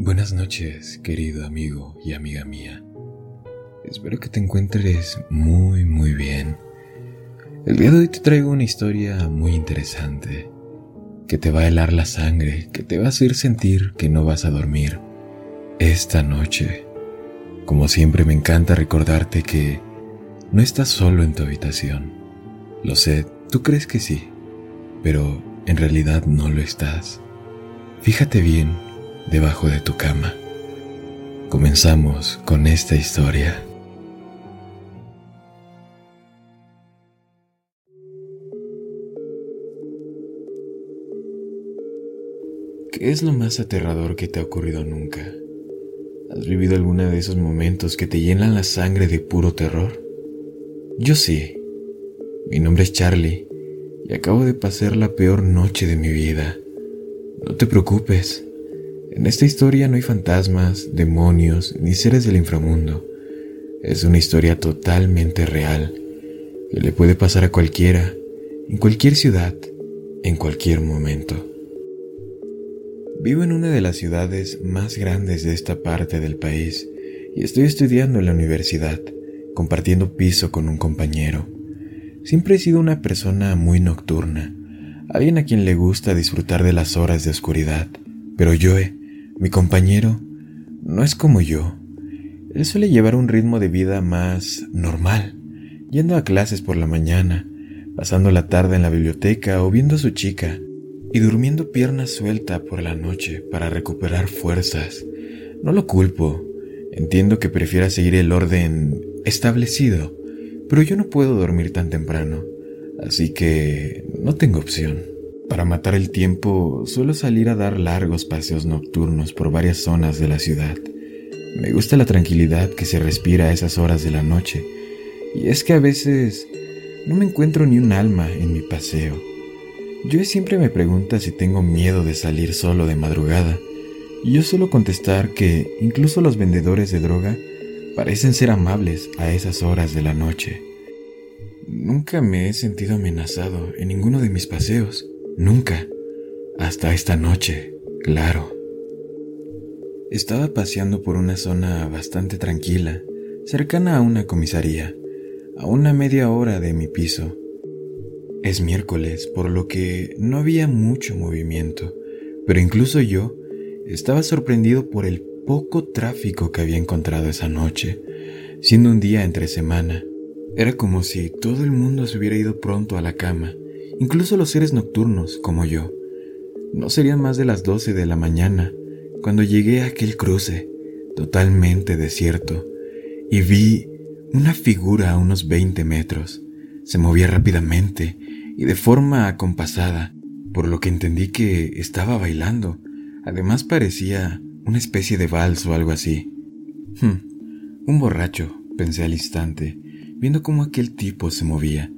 Buenas noches, querido amigo y amiga mía. Espero que te encuentres muy, muy bien. El día de hoy te traigo una historia muy interesante, que te va a helar la sangre, que te va a hacer sentir que no vas a dormir esta noche. Como siempre me encanta recordarte que no estás solo en tu habitación. Lo sé, tú crees que sí, pero en realidad no lo estás. Fíjate bien debajo de tu cama. Comenzamos con esta historia. ¿Qué es lo más aterrador que te ha ocurrido nunca? ¿Has vivido alguno de esos momentos que te llenan la sangre de puro terror? Yo sí. Mi nombre es Charlie y acabo de pasar la peor noche de mi vida. No te preocupes, en esta historia no hay fantasmas, demonios ni seres del inframundo. Es una historia totalmente real que le puede pasar a cualquiera, en cualquier ciudad, en cualquier momento. Vivo en una de las ciudades más grandes de esta parte del país y estoy estudiando en la universidad, compartiendo piso con un compañero. Siempre he sido una persona muy nocturna, alguien a quien le gusta disfrutar de las horas de oscuridad, pero yo mi compañero no es como yo. Él suele llevar un ritmo de vida más normal, yendo a clases por la mañana, pasando la tarde en la biblioteca o viendo a su chica, y durmiendo pierna suelta por la noche para recuperar fuerzas. No lo culpo, entiendo que prefiera seguir el orden establecido, pero yo no puedo dormir tan temprano, así que no tengo opción. Para matar el tiempo, suelo salir a dar largos paseos nocturnos por varias zonas de la ciudad. Me gusta la tranquilidad que se respira a esas horas de la noche, y es que a veces no me encuentro ni un alma en mi paseo. Yo siempre me pregunta si tengo miedo de salir solo de madrugada, y yo suelo contestar que incluso los vendedores de droga parecen ser amables a esas horas de la noche. Nunca me he sentido amenazado en ninguno de mis paseos. Nunca. Hasta esta noche, claro. Estaba paseando por una zona bastante tranquila, cercana a una comisaría, a una media hora de mi piso. Es miércoles, por lo que no había mucho movimiento, pero incluso yo estaba sorprendido por el poco tráfico que había encontrado esa noche, siendo un día entre semana. Era como si todo el mundo se hubiera ido pronto a la cama incluso los seres nocturnos como yo. No serían más de las doce de la mañana cuando llegué a aquel cruce, totalmente desierto, y vi una figura a unos veinte metros. Se movía rápidamente y de forma acompasada, por lo que entendí que estaba bailando. Además parecía una especie de vals o algo así. Hmm, un borracho, pensé al instante, viendo cómo aquel tipo se movía.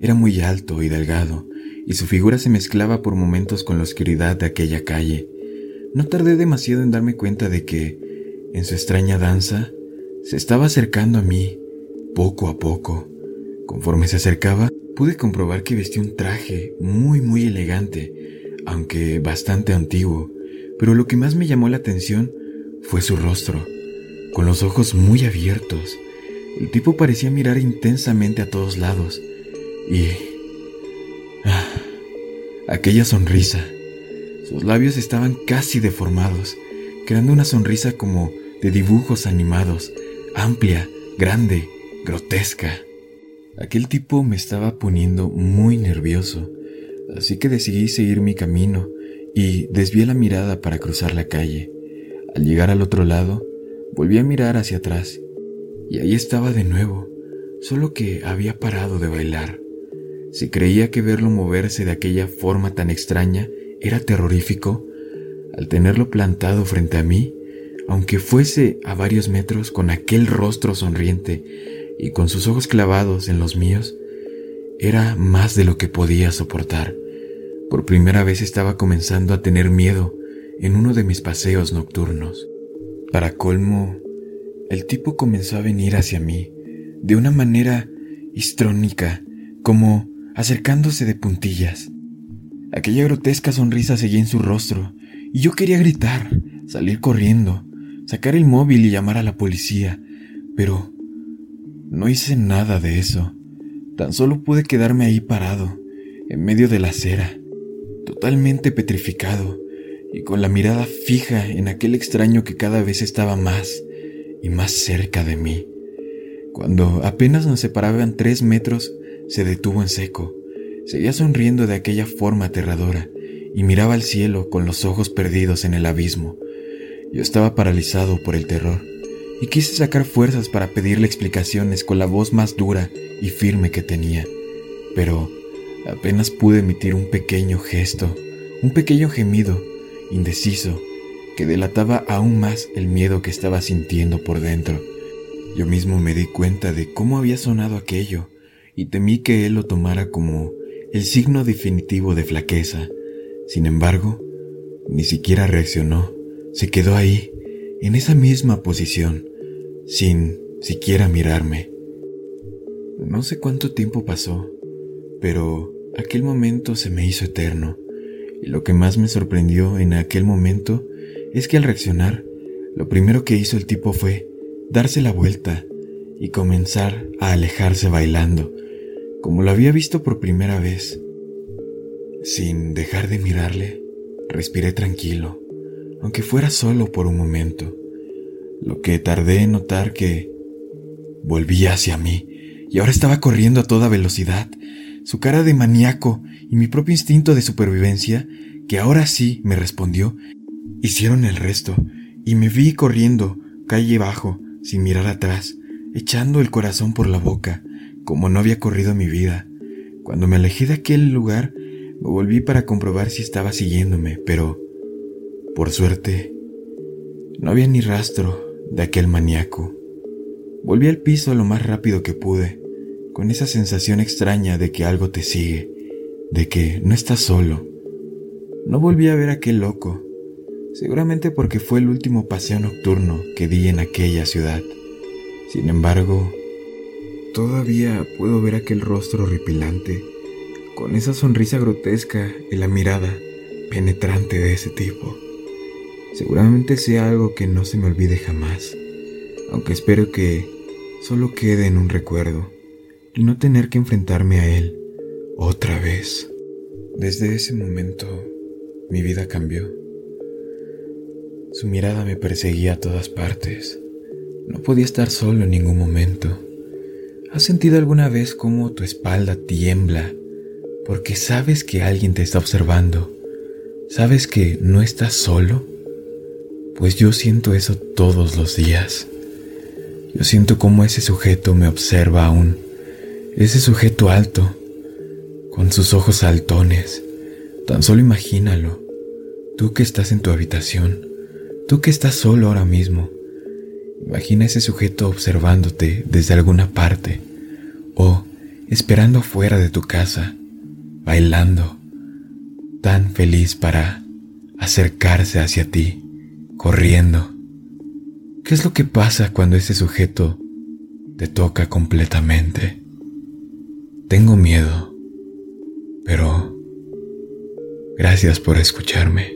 Era muy alto y delgado, y su figura se mezclaba por momentos con la oscuridad de aquella calle. No tardé demasiado en darme cuenta de que, en su extraña danza, se estaba acercando a mí, poco a poco. Conforme se acercaba, pude comprobar que vestía un traje muy, muy elegante, aunque bastante antiguo, pero lo que más me llamó la atención fue su rostro, con los ojos muy abiertos. El tipo parecía mirar intensamente a todos lados, y... Ah, aquella sonrisa. Sus labios estaban casi deformados, creando una sonrisa como de dibujos animados, amplia, grande, grotesca. Aquel tipo me estaba poniendo muy nervioso, así que decidí seguir mi camino y desvié la mirada para cruzar la calle. Al llegar al otro lado, volví a mirar hacia atrás y ahí estaba de nuevo, solo que había parado de bailar. Si creía que verlo moverse de aquella forma tan extraña era terrorífico, al tenerlo plantado frente a mí, aunque fuese a varios metros con aquel rostro sonriente y con sus ojos clavados en los míos, era más de lo que podía soportar. Por primera vez estaba comenzando a tener miedo en uno de mis paseos nocturnos. Para colmo, el tipo comenzó a venir hacia mí de una manera histrónica, como acercándose de puntillas. Aquella grotesca sonrisa seguía en su rostro, y yo quería gritar, salir corriendo, sacar el móvil y llamar a la policía, pero no hice nada de eso. Tan solo pude quedarme ahí parado, en medio de la acera, totalmente petrificado y con la mirada fija en aquel extraño que cada vez estaba más y más cerca de mí. Cuando apenas nos separaban tres metros, se detuvo en seco. Seguía sonriendo de aquella forma aterradora y miraba al cielo con los ojos perdidos en el abismo. Yo estaba paralizado por el terror y quise sacar fuerzas para pedirle explicaciones con la voz más dura y firme que tenía, pero apenas pude emitir un pequeño gesto, un pequeño gemido, indeciso, que delataba aún más el miedo que estaba sintiendo por dentro. Yo mismo me di cuenta de cómo había sonado aquello y temí que él lo tomara como el signo definitivo de flaqueza. Sin embargo, ni siquiera reaccionó, se quedó ahí, en esa misma posición, sin siquiera mirarme. No sé cuánto tiempo pasó, pero aquel momento se me hizo eterno, y lo que más me sorprendió en aquel momento es que al reaccionar, lo primero que hizo el tipo fue darse la vuelta y comenzar a alejarse bailando, como lo había visto por primera vez. Sin dejar de mirarle, respiré tranquilo, aunque fuera solo por un momento, lo que tardé en notar que volvía hacia mí y ahora estaba corriendo a toda velocidad. Su cara de maníaco y mi propio instinto de supervivencia, que ahora sí me respondió, hicieron el resto, y me vi corriendo calle abajo, sin mirar atrás, echando el corazón por la boca, como no había corrido mi vida. Cuando me alejé de aquel lugar, me volví para comprobar si estaba siguiéndome, pero, por suerte, no había ni rastro de aquel maníaco. Volví al piso lo más rápido que pude, con esa sensación extraña de que algo te sigue, de que no estás solo. No volví a ver a aquel loco, seguramente porque fue el último paseo nocturno que di en aquella ciudad. Sin embargo, todavía puedo ver aquel rostro horripilante, con esa sonrisa grotesca y la mirada penetrante de ese tipo. Seguramente sea algo que no se me olvide jamás, aunque espero que solo quede en un recuerdo y no tener que enfrentarme a él otra vez. Desde ese momento mi vida cambió. Su mirada me perseguía a todas partes. No podía estar solo en ningún momento. ¿Has sentido alguna vez cómo tu espalda tiembla porque sabes que alguien te está observando? ¿Sabes que no estás solo? Pues yo siento eso todos los días. Yo siento cómo ese sujeto me observa aún ese sujeto alto, con sus ojos saltones, tan solo imagínalo. Tú que estás en tu habitación, tú que estás solo ahora mismo, imagina ese sujeto observándote desde alguna parte o esperando afuera de tu casa, bailando, tan feliz para acercarse hacia ti, corriendo. ¿Qué es lo que pasa cuando ese sujeto te toca completamente? Tengo miedo, pero gracias por escucharme.